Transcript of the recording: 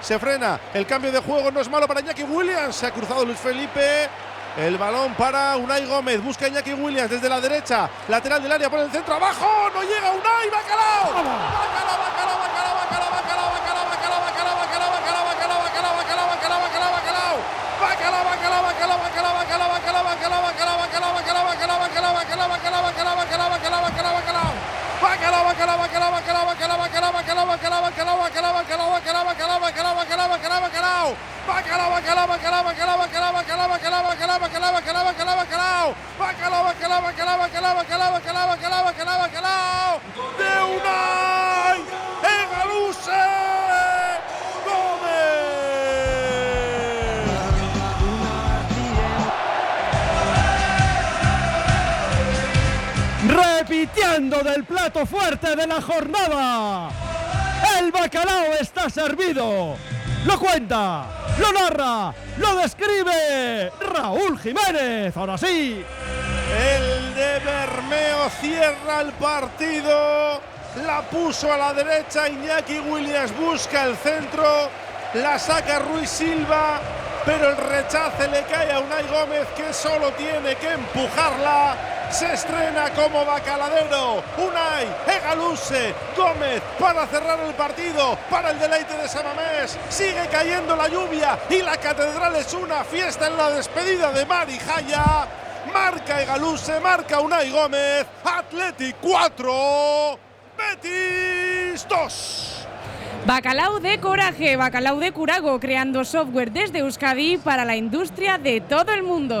Se frena. El cambio de juego no es malo para Iñaki Williams. Se ha cruzado Luis Felipe. El balón para Unai Gómez. Busca Iñaki Williams desde la derecha. Lateral del área por el centro. Abajo. No llega Unai. Bacalao. Bacalao, bacalao, bacalao, bacalao, bacalao, bacalao, bacalao, bacalao, bacalao, bacalao, bacalao, bacalao. Bacalao, bacalao, bacalao, bacalao, bacalao, bacalao, bacalao, bacalao. De Unai Egaluse Repitiendo del plato fuerte de la jornada. El bacalao está servido. Lo cuenta, lo narra, lo describe Raúl Jiménez. Ahora sí. El de Bermeo cierra el partido. La puso a la derecha. Iñaki Williams busca el centro. La saca Ruiz Silva. Pero el rechace le cae a Unai Gómez que solo tiene que empujarla. Se estrena como bacaladero. Unai, Egaluse, Gómez para cerrar el partido, para el deleite de Samamés. Sigue cayendo la lluvia y la catedral es una fiesta en la despedida de Mari Jaya. Marca Egaluse, marca Unai Gómez. Athletic 4, Betis 2. Bacalao de coraje, bacalao de curago, creando software desde Euskadi para la industria de todo el mundo.